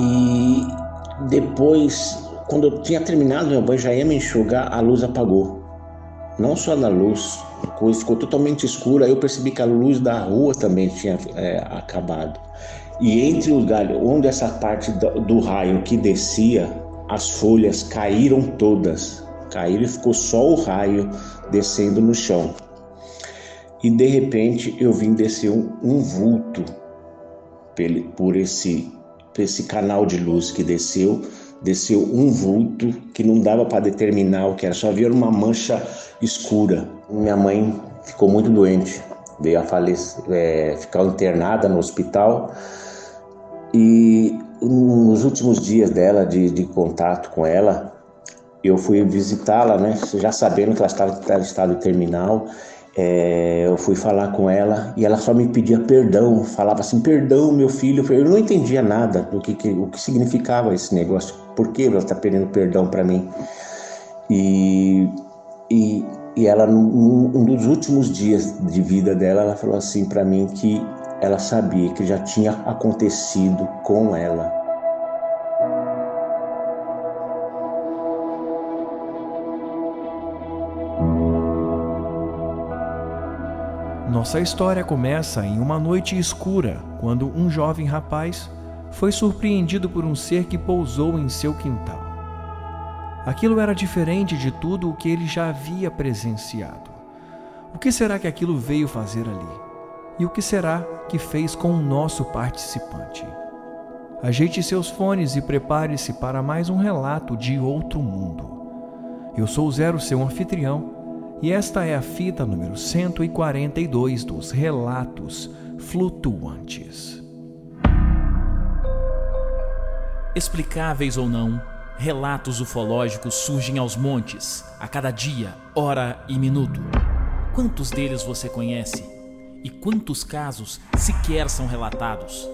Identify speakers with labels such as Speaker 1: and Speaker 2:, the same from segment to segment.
Speaker 1: E depois, quando eu tinha terminado meu banho, já ia me enxugar, a luz apagou. Não só na luz, ficou totalmente escura. Eu percebi que a luz da rua também tinha é, acabado. E entre os galhos, onde essa parte do, do raio que descia, as folhas caíram todas. Caíram e ficou só o raio descendo no chão. E de repente eu vim descer um, um vulto por esse, esse canal de luz que desceu. Desceu um vulto que não dava para determinar o que era, só havia uma mancha escura. Minha mãe ficou muito doente, veio a falecer, é, ficar internada no hospital. E nos últimos dias dela, de, de contato com ela, eu fui visitá-la, né? Já sabendo que ela estava em estado terminal, é, eu fui falar com ela e ela só me pedia perdão, falava assim, perdão, meu filho. Eu não entendia nada do que, que o que significava esse negócio. Por que ela está pedindo perdão para mim? E, e, e ela, num, um dos últimos dias de vida dela, ela falou assim para mim que ela sabia que já tinha acontecido com ela.
Speaker 2: Nossa história começa em uma noite escura, quando um jovem rapaz foi surpreendido por um ser que pousou em seu quintal. Aquilo era diferente de tudo o que ele já havia presenciado. O que será que aquilo veio fazer ali? E o que será que fez com o nosso participante? Ajeite seus fones e prepare-se para mais um relato de outro mundo. Eu sou o Zero, seu anfitrião e esta é a fita número 142 dos Relatos Flutuantes.
Speaker 3: Explicáveis ou não, relatos ufológicos surgem aos montes, a cada dia, hora e minuto. Quantos deles você conhece? E quantos casos sequer são relatados?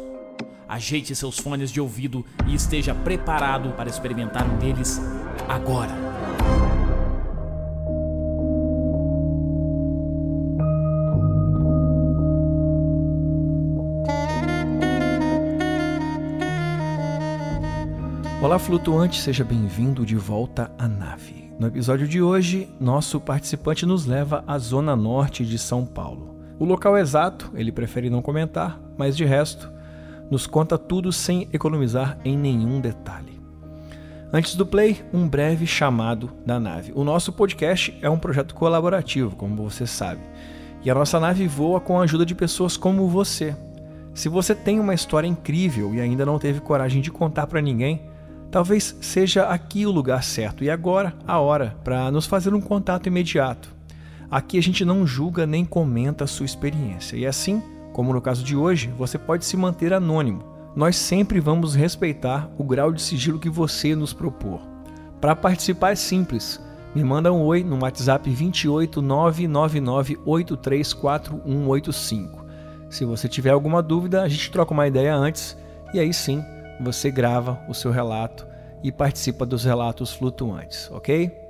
Speaker 3: Ajeite seus fones de ouvido e esteja preparado para experimentar um deles agora.
Speaker 2: Olá, flutuante, seja bem-vindo de volta à nave. No episódio de hoje, nosso participante nos leva à zona norte de São Paulo. O local exato ele prefere não comentar, mas de resto, nos conta tudo sem economizar em nenhum detalhe. Antes do play, um breve chamado da nave. O nosso podcast é um projeto colaborativo, como você sabe, e a nossa nave voa com a ajuda de pessoas como você. Se você tem uma história incrível e ainda não teve coragem de contar para ninguém, Talvez seja aqui o lugar certo e agora a hora para nos fazer um contato imediato. Aqui a gente não julga nem comenta a sua experiência, e assim, como no caso de hoje, você pode se manter anônimo. Nós sempre vamos respeitar o grau de sigilo que você nos propor. Para participar é simples. Me manda um oi no WhatsApp 28 999834185. Se você tiver alguma dúvida, a gente troca uma ideia antes e aí sim você grava o seu relato e participa dos relatos flutuantes, ok?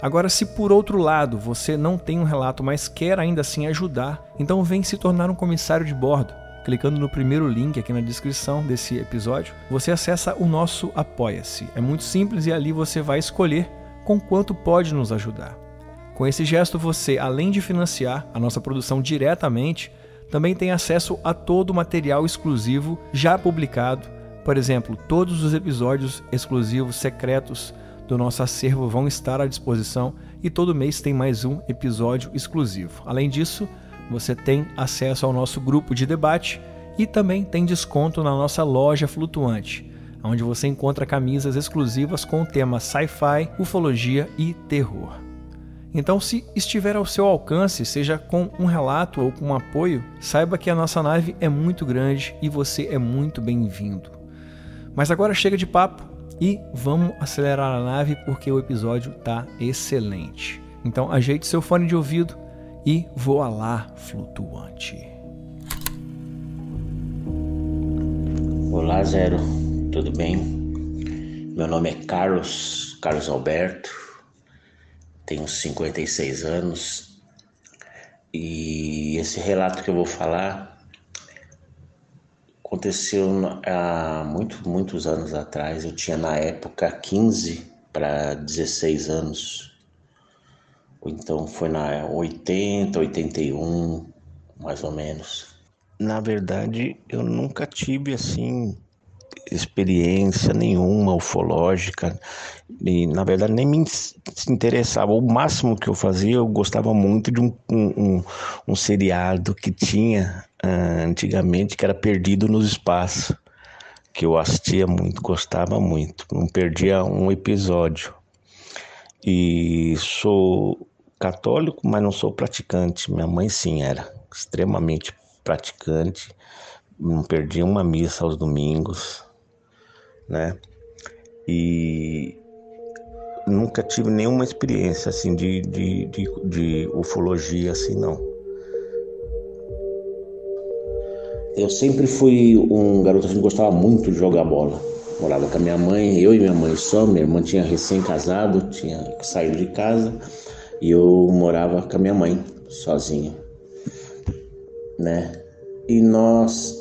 Speaker 2: Agora, se por outro lado você não tem um relato, mas quer ainda assim ajudar, então vem se tornar um comissário de bordo. Clicando no primeiro link aqui na descrição desse episódio, você acessa o nosso Apoia-se. É muito simples e ali você vai escolher com quanto pode nos ajudar. Com esse gesto, você, além de financiar a nossa produção diretamente, também tem acesso a todo o material exclusivo já publicado por exemplo, todos os episódios exclusivos secretos do nosso acervo vão estar à disposição e todo mês tem mais um episódio exclusivo. Além disso, você tem acesso ao nosso grupo de debate e também tem desconto na nossa loja flutuante, onde você encontra camisas exclusivas com o tema sci-fi, ufologia e terror. Então, se estiver ao seu alcance, seja com um relato ou com um apoio, saiba que a nossa nave é muito grande e você é muito bem-vindo. Mas agora chega de papo e vamos acelerar a nave porque o episódio tá excelente. Então ajeite seu fone de ouvido e voa lá, flutuante.
Speaker 1: Olá, Zero, tudo bem? Meu nome é Carlos, Carlos Alberto, tenho 56 anos e esse relato que eu vou falar aconteceu há muito, muitos anos atrás. Eu tinha na época 15 para 16 anos. Então foi na 80, 81, mais ou menos. Na verdade, eu nunca tive assim experiência nenhuma ufológica e na verdade nem me interessava. O máximo que eu fazia, eu gostava muito de um, um, um seriado que tinha uh, antigamente que era Perdido nos Espaços, que eu assistia muito, gostava muito, não perdia um episódio. E sou católico, mas não sou praticante. Minha mãe sim era extremamente praticante, não perdia uma missa aos domingos, né? E nunca tive nenhuma experiência assim de, de, de, de ufologia assim não. Eu sempre fui um garoto que gostava muito de jogar bola. Morava com a minha mãe, eu e minha mãe só. Minha irmã tinha recém-casado, tinha saído de casa e eu morava com a minha mãe, sozinho, né? E nós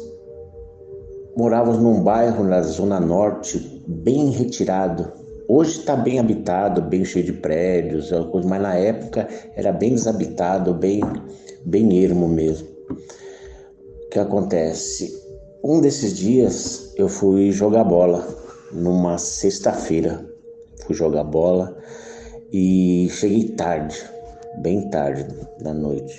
Speaker 1: morávamos num bairro na zona norte, bem retirado. Hoje está bem habitado, bem cheio de prédios, é mas na época era bem desabitado, bem, bem ermo mesmo. O que acontece? Um desses dias eu fui jogar bola, numa sexta-feira. Fui jogar bola e cheguei tarde, bem tarde da noite.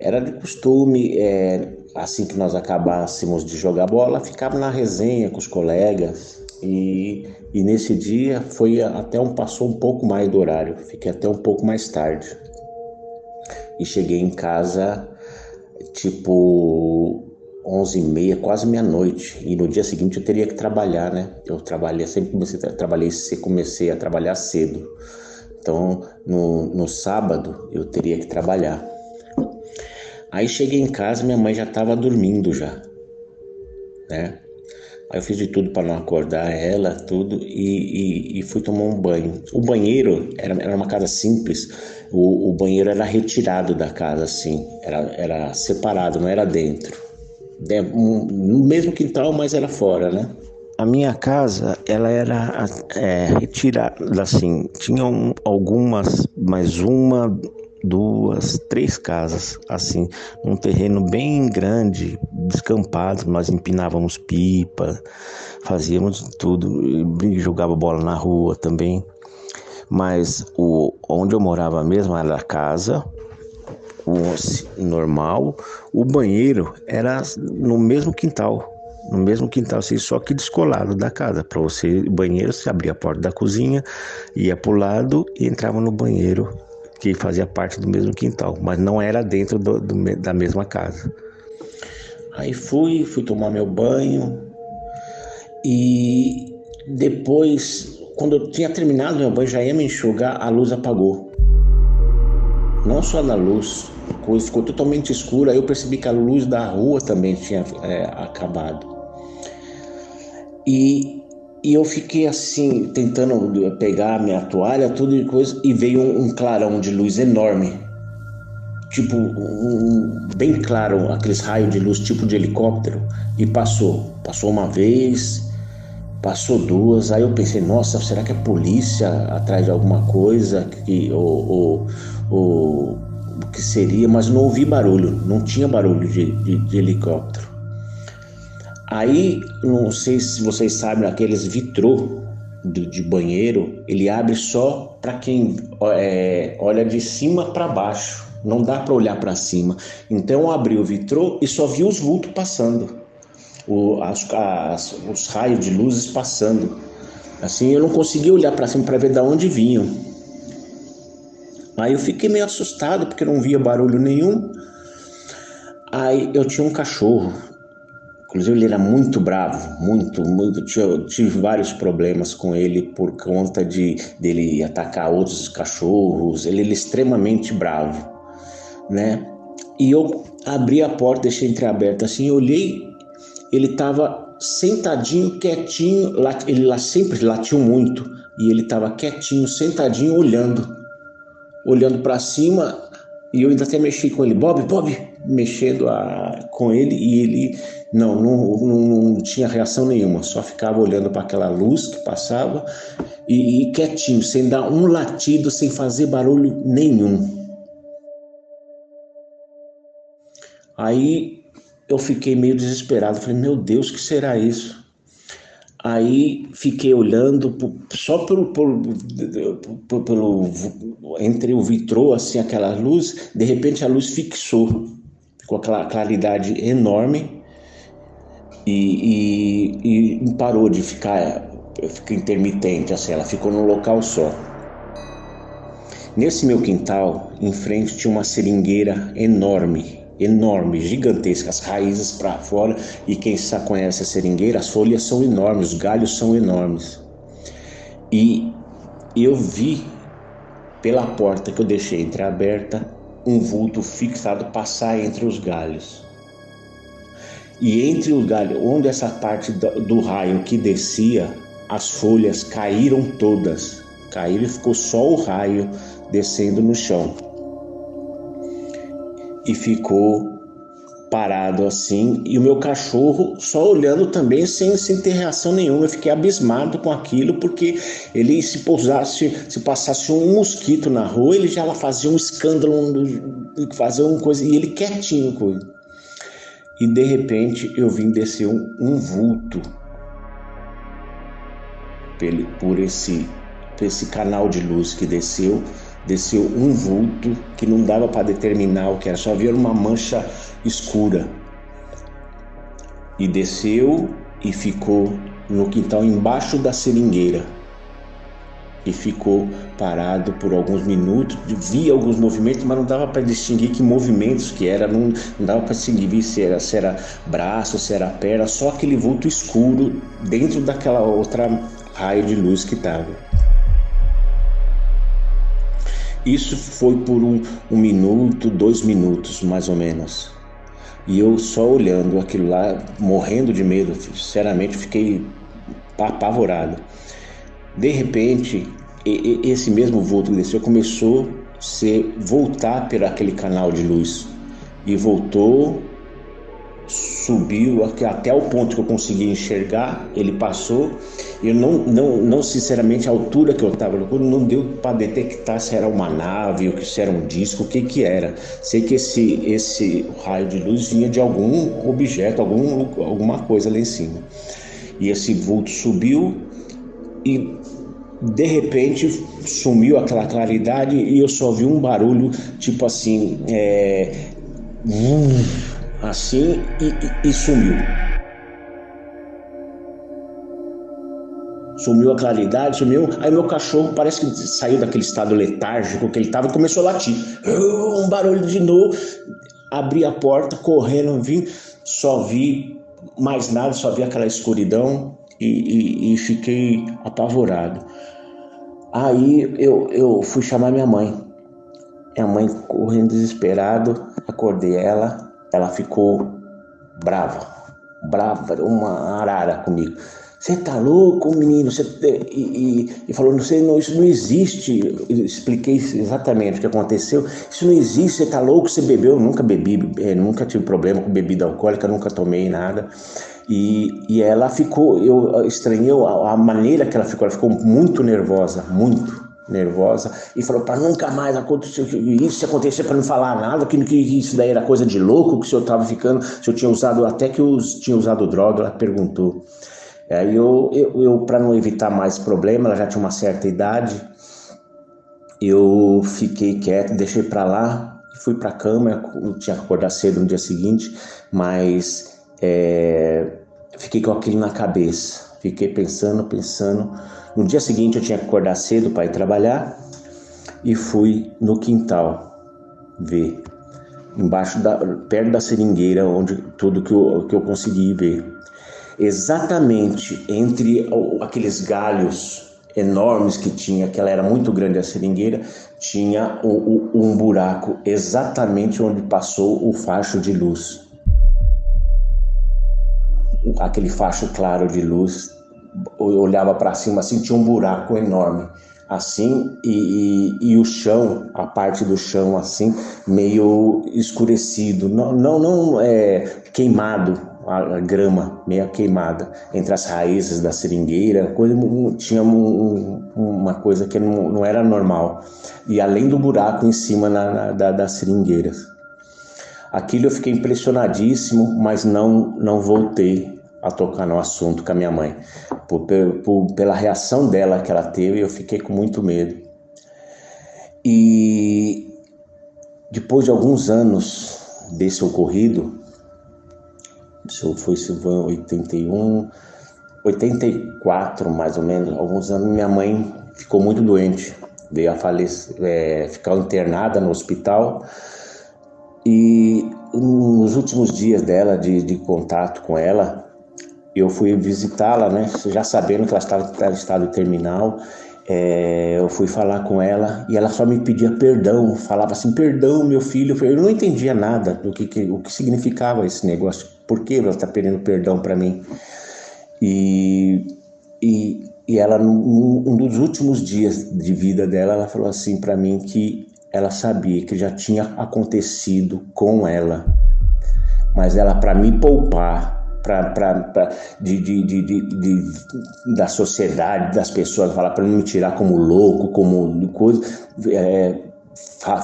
Speaker 1: Era de costume, é, assim que nós acabássemos de jogar bola, ficava na resenha com os colegas e, e nesse dia foi até um passou um pouco mais do horário, fiquei até um pouco mais tarde e cheguei em casa tipo onze e meia, quase meia-noite. E no dia seguinte eu teria que trabalhar, né? Eu trabalhei, sempre comecei, trabalhei, comecei a trabalhar cedo. Então, no, no sábado eu teria que trabalhar. Aí cheguei em casa, minha mãe já estava dormindo já, né? Aí eu fiz de tudo para não acordar ela, tudo, e, e, e, fui tomar um banho. O banheiro era, era uma casa simples, o, o banheiro era retirado da casa, assim, era, era separado, não era dentro. No mesmo quintal, mas era fora, né? A minha casa, ela era é, retirada, assim, tinham algumas, mais uma, duas, três casas, assim, num terreno bem grande, descampado, nós empinávamos pipa, fazíamos tudo, jogava bola na rua também. Mas o, onde eu morava mesmo era a casa, o normal, o banheiro era no mesmo quintal no mesmo quintal, assim, só que descolado da casa. Para você, banheiro, você abria a porta da cozinha, ia para o lado e entrava no banheiro que fazia parte do mesmo quintal, mas não era dentro do, do, da mesma casa. Aí fui, fui tomar meu banho e depois, quando eu tinha terminado meu banho, já ia me enxugar, a luz apagou. Não só da luz, ficou totalmente escura. Eu percebi que a luz da rua também tinha é, acabado. E, e eu fiquei assim, tentando pegar minha toalha, tudo e coisa, e veio um, um clarão de luz enorme. Tipo, um, bem claro, aqueles raios de luz, tipo de helicóptero, e passou. Passou uma vez, passou duas, aí eu pensei, nossa, será que é polícia atrás de alguma coisa? Que, ou, ou, ou o que seria, mas não ouvi barulho, não tinha barulho de, de, de helicóptero. Aí, não sei se vocês sabem, aqueles vitrô de, de banheiro, ele abre só para quem é, olha de cima para baixo. Não dá para olhar para cima. Então eu abri o vitrô e só vi os vultos passando, o, as, as, os raios de luzes passando. Assim eu não conseguia olhar para cima para ver de onde vinham. Aí eu fiquei meio assustado porque não via barulho nenhum. Aí eu tinha um cachorro Inclusive ele era muito bravo, muito, muito. Tive, tive vários problemas com ele por conta de dele atacar outros cachorros. Ele, é extremamente bravo, né? E eu abri a porta, deixei entreaberta assim, olhei, ele estava sentadinho, quietinho, ele lá sempre latiu muito e ele estava quietinho, sentadinho, olhando, olhando para cima E eu ainda até mexi com ele, Bob, Bob, mexendo a, com ele e ele não, não, não, não tinha reação nenhuma, só ficava olhando para aquela luz que passava e, e quietinho, sem dar um latido, sem fazer barulho nenhum. Aí eu fiquei meio desesperado, falei, meu Deus, que será isso? Aí fiquei olhando só pelo, pelo, pelo, entre o vitrô, assim, aquela luz, de repente a luz fixou, com aquela claridade enorme e, e, e parou de ficar, ficar intermitente, assim, ela ficou num local só. Nesse meu quintal, em frente, tinha uma seringueira enorme, enorme, gigantesca, as raízes para fora. E quem já conhece a seringueira, as folhas são enormes, os galhos são enormes. E eu vi pela porta que eu deixei entreaberta um vulto fixado passar entre os galhos. E entre os galhos, onde essa parte do raio que descia, as folhas caíram todas. Caíram e ficou só o raio descendo no chão e ficou parado assim e o meu cachorro só olhando também sem, sem ter reação nenhuma. Eu fiquei abismado com aquilo porque ele se pousasse, se passasse um mosquito na rua, ele já fazia um escândalo, fazia uma coisa e ele quietinho com ele. E de repente eu vim descer um, um vulto por esse, por esse canal de luz que desceu desceu um vulto que não dava para determinar o que era, só havia uma mancha escura. E desceu e ficou no quintal embaixo da seringueira. E ficou parado por alguns minutos, via alguns movimentos, mas não dava para distinguir que movimentos que era, não, não dava para distinguir se era, se era braço, se era perna, só aquele vulto escuro dentro daquela outra raio de luz que estava. Isso foi por um, um minuto, dois minutos mais ou menos. E eu só olhando aquilo lá, morrendo de medo, sinceramente fiquei apavorado. De repente, esse mesmo vulto que desceu começou a se voltar por aquele canal de luz e voltou subiu até o ponto que eu consegui enxergar, ele passou. Eu não, não, não sinceramente, a altura que eu estava não deu para detectar se era uma nave, ou se era um disco, o que que era. Sei que esse, esse raio de luz vinha de algum objeto, algum, alguma coisa lá em cima. E esse vulto subiu e de repente sumiu aquela claridade e eu só vi um barulho tipo assim, é, assim e, e, e sumiu. Sumiu a claridade, sumiu. Aí meu cachorro parece que saiu daquele estado letárgico que ele estava e começou a latir. Um barulho de novo. Abri a porta, correndo, vim, só vi mais nada, só vi aquela escuridão e, e, e fiquei apavorado. Aí eu, eu fui chamar minha mãe. Minha mãe correndo desesperado, acordei ela, ela ficou brava, brava, uma arara comigo. Você tá louco, menino? Você... E, e, e, falou, não sei, não, isso não existe. Eu expliquei exatamente o que aconteceu. Isso não existe, você tá louco, você bebeu. Eu nunca bebi, é, nunca tive problema com bebida alcoólica, nunca tomei nada. E, e ela ficou, eu estranhei a, a maneira que ela ficou, ela ficou muito nervosa, muito nervosa e falou para nunca mais acontecer isso, se acontecer para não falar nada, que, isso daí era coisa de louco, que o senhor estava ficando, se eu tinha usado, até que eu tinha usado droga, ela perguntou. Aí eu, eu, eu para não evitar mais problema, ela já tinha uma certa idade, eu fiquei quieto, deixei para lá, fui para a cama, eu tinha que acordar cedo no dia seguinte, mas é, fiquei com aquilo na cabeça, fiquei pensando, pensando, no dia seguinte eu tinha que acordar cedo para ir trabalhar e fui no quintal ver, embaixo da, perto da seringueira, onde tudo que eu, que eu consegui ver. Exatamente entre aqueles galhos enormes que tinha, que ela era muito grande a seringueira, tinha um, um buraco exatamente onde passou o facho de luz. Aquele facho claro de luz olhava para cima assim, tinha um buraco enorme. assim e, e, e, o chão, a parte do chão assim, meio escurecido, não, não, não é, queimado, a, grama meio queimada entre as raízes da seringueira, coisa, tinha um, uma coisa que não, não, era normal. E além do buraco em cima na, na, da, das seringueiras. Aquilo eu fiquei impressionadíssimo, mas não, não voltei a tocar no assunto com a minha mãe. Por, por, pela reação dela que ela teve, eu fiquei com muito medo. E depois de alguns anos desse ocorrido, isso foi, foi 81, 84 mais ou menos, alguns anos, minha mãe ficou muito doente, veio a falecer, é, ficar internada no hospital. E nos últimos dias dela, de, de contato com ela, eu fui visitá-la, né? Já sabendo que ela estava em estado terminal, é, eu fui falar com ela e ela só me pedia perdão, falava assim, perdão, meu filho. Eu não entendia nada do que, que o que significava esse negócio. Por que ela está pedindo perdão para mim? E, e, e ela, num, um dos últimos dias de vida dela, ela falou assim para mim que ela sabia que já tinha acontecido com ela, mas ela, para me poupar, pra, pra, pra de, de, de, de, da sociedade, das pessoas, falar para não me tirar como louco, como coisa, é,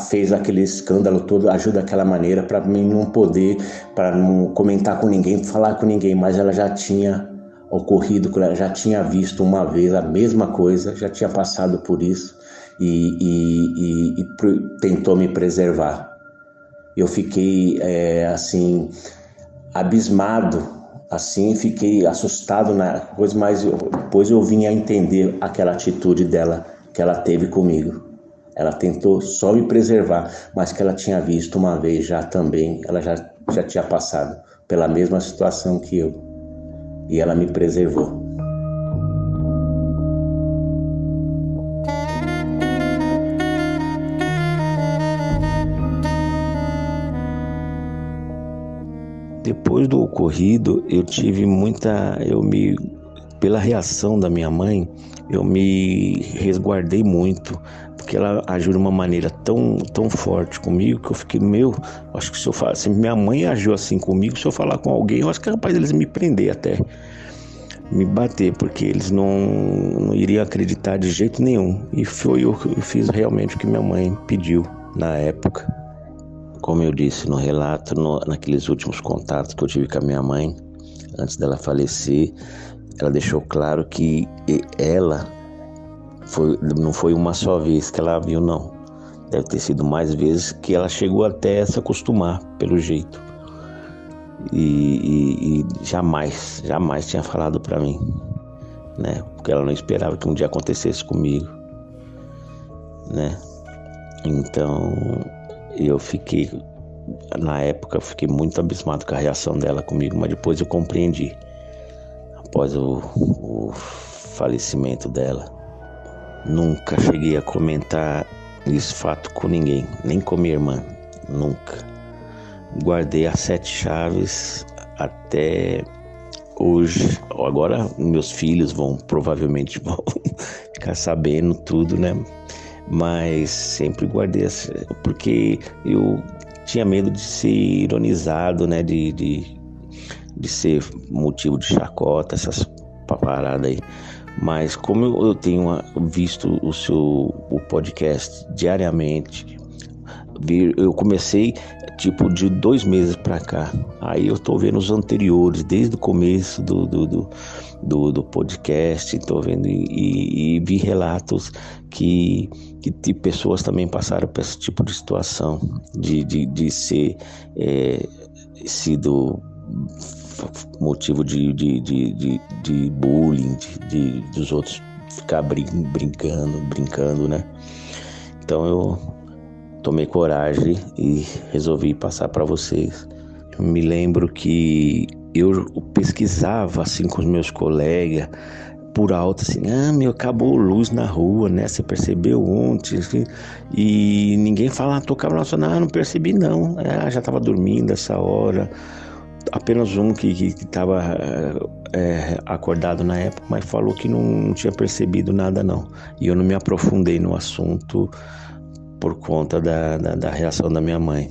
Speaker 1: fez aquele escândalo todo, ajuda daquela maneira para mim não poder, para não comentar com ninguém, falar com ninguém, mas ela já tinha ocorrido, ela já tinha visto uma vez a mesma coisa, já tinha passado por isso e, e, e, e tentou me preservar. Eu fiquei é, assim abismado, assim fiquei assustado na coisa, mas depois eu vim a entender aquela atitude dela que ela teve comigo. Ela tentou só me preservar, mas que ela tinha visto uma vez já também, ela já, já tinha passado pela mesma situação que eu. E ela me preservou. Depois do ocorrido, eu tive muita. Eu me. Pela reação da minha mãe, eu me resguardei muito porque ela agiu de uma maneira tão, tão forte comigo que eu fiquei, meu, acho que se eu falar, se minha mãe agiu assim comigo, se eu falar com alguém, eu acho que é capaz deles me prender até, me bater, porque eles não, não iriam acreditar de jeito nenhum. E foi o que eu fiz realmente o que minha mãe pediu na época. Como eu disse no relato, no, naqueles últimos contatos que eu tive com a minha mãe, antes dela falecer, ela deixou claro que ela foi, não foi uma só vez que ela viu, não. Deve ter sido mais vezes que ela chegou até se acostumar, pelo jeito. E, e, e jamais, jamais tinha falado para mim, né? Porque ela não esperava que um dia acontecesse comigo, né? Então, eu fiquei, na época, fiquei muito abismado com a reação dela comigo, mas depois eu compreendi, após o, o falecimento dela. Nunca cheguei a comentar esse fato com ninguém, nem com minha irmã, nunca. Guardei as sete chaves até hoje. Agora meus filhos vão provavelmente vão ficar sabendo tudo, né? Mas sempre guardei porque eu tinha medo de ser ironizado, né? De, de, de ser motivo de chacota, essas paradas aí. Mas como eu tenho visto o seu o podcast diariamente, eu comecei tipo de dois meses para cá. Aí eu tô vendo os anteriores, desde o começo do, do, do, do, do podcast, tô vendo e, e, e, vi relatos que, que pessoas também passaram por esse tipo de situação, de, de, de ser é, sido motivo de, de, de, de, de bullying, de, de, dos outros ficar brin brincando, brincando, né? Então eu tomei coragem e resolvi passar para vocês. Eu me lembro que eu pesquisava assim com os meus colegas por alto assim, ah, meu, acabou luz na rua, né? Você percebeu ontem? Assim, e ninguém falava, tocava na sua, não, não percebi não. Ah, já estava dormindo essa hora apenas um que estava é, acordado na época, mas falou que não, não tinha percebido nada não. E eu não me aprofundei no assunto por conta da, da, da reação da minha mãe,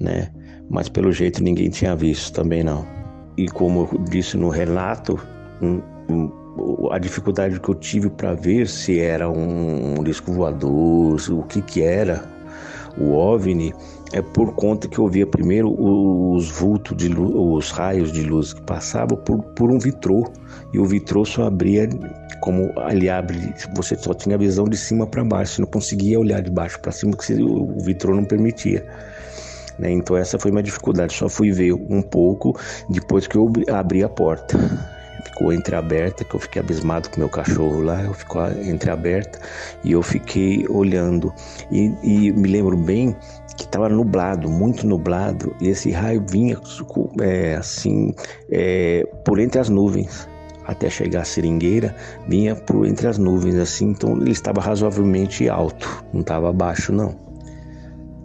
Speaker 1: né? Mas pelo jeito ninguém tinha visto também não. E como eu disse no relato, um, um, a dificuldade que eu tive para ver se era um, disco voador, o que que era o OVNI, é por conta que eu via primeiro os vultos de luz, os raios de luz que passavam por, por um vitrô e o vitrô só abria como ele abre, você só tinha visão de cima para baixo, você não conseguia olhar de baixo para cima porque o vitrô não permitia. Né? Então essa foi minha dificuldade, só fui ver um pouco depois que eu abri a porta ficou entreaberta, que eu fiquei abismado com meu cachorro lá, eu ficou entreaberta e eu fiquei olhando. E, e me lembro bem que estava nublado, muito nublado, e esse raio vinha é, assim é, por entre as nuvens até chegar à seringueira, vinha por entre as nuvens assim, então ele estava razoavelmente alto, não estava baixo não.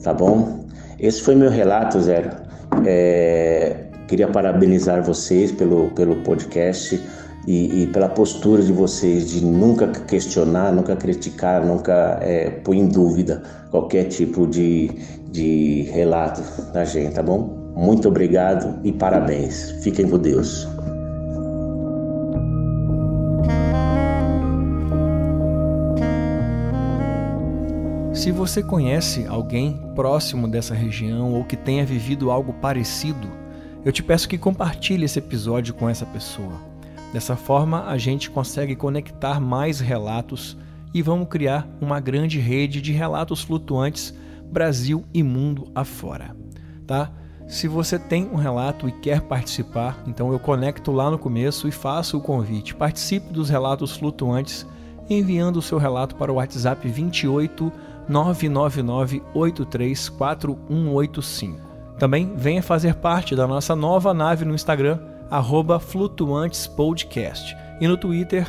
Speaker 4: Tá bom? Esse foi meu relato, Zero. É, Queria parabenizar vocês pelo, pelo podcast e, e, pela postura de vocês de nunca questionar, nunca criticar, nunca é, pôr em dúvida qualquer tipo de, de relato da gente, tá bom? Muito obrigado e parabéns. Fiquem com Deus.
Speaker 2: Se você conhece alguém próximo dessa região ou que tenha vivido algo parecido, eu te peço que compartilhe esse episódio com essa pessoa. Dessa forma, a gente consegue conectar mais relatos e vamos criar uma grande rede de relatos flutuantes Brasil e mundo afora, tá? Se você tem um relato e quer participar, então eu conecto lá no começo e faço o convite. Participe dos relatos flutuantes enviando o seu relato para o WhatsApp 28 999 834185. Também venha fazer parte da nossa nova nave no Instagram, flutuantespodcast, e no Twitter,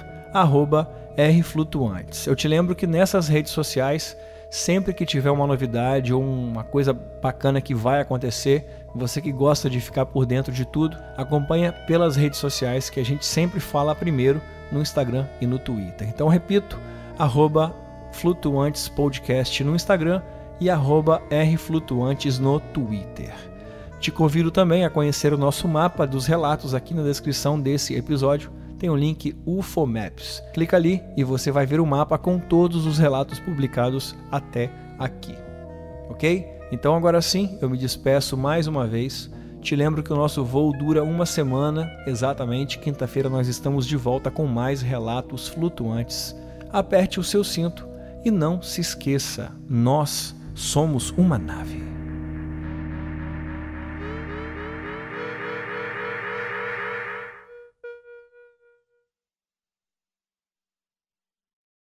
Speaker 2: rflutuantes. Eu te lembro que nessas redes sociais, sempre que tiver uma novidade ou uma coisa bacana que vai acontecer, você que gosta de ficar por dentro de tudo, acompanha pelas redes sociais que a gente sempre fala primeiro no Instagram e no Twitter. Então repito, arroba Flutuantes Podcast no Instagram e rflutuantes no Twitter. Te convido também a conhecer o nosso mapa dos relatos aqui na descrição desse episódio. Tem o link UFO Maps. Clica ali e você vai ver o mapa com todos os relatos publicados até aqui. Ok? Então agora sim, eu me despeço mais uma vez. Te lembro que o nosso voo dura uma semana, exatamente. Quinta-feira nós estamos de volta com mais relatos flutuantes. Aperte o seu cinto e não se esqueça, nós somos uma nave.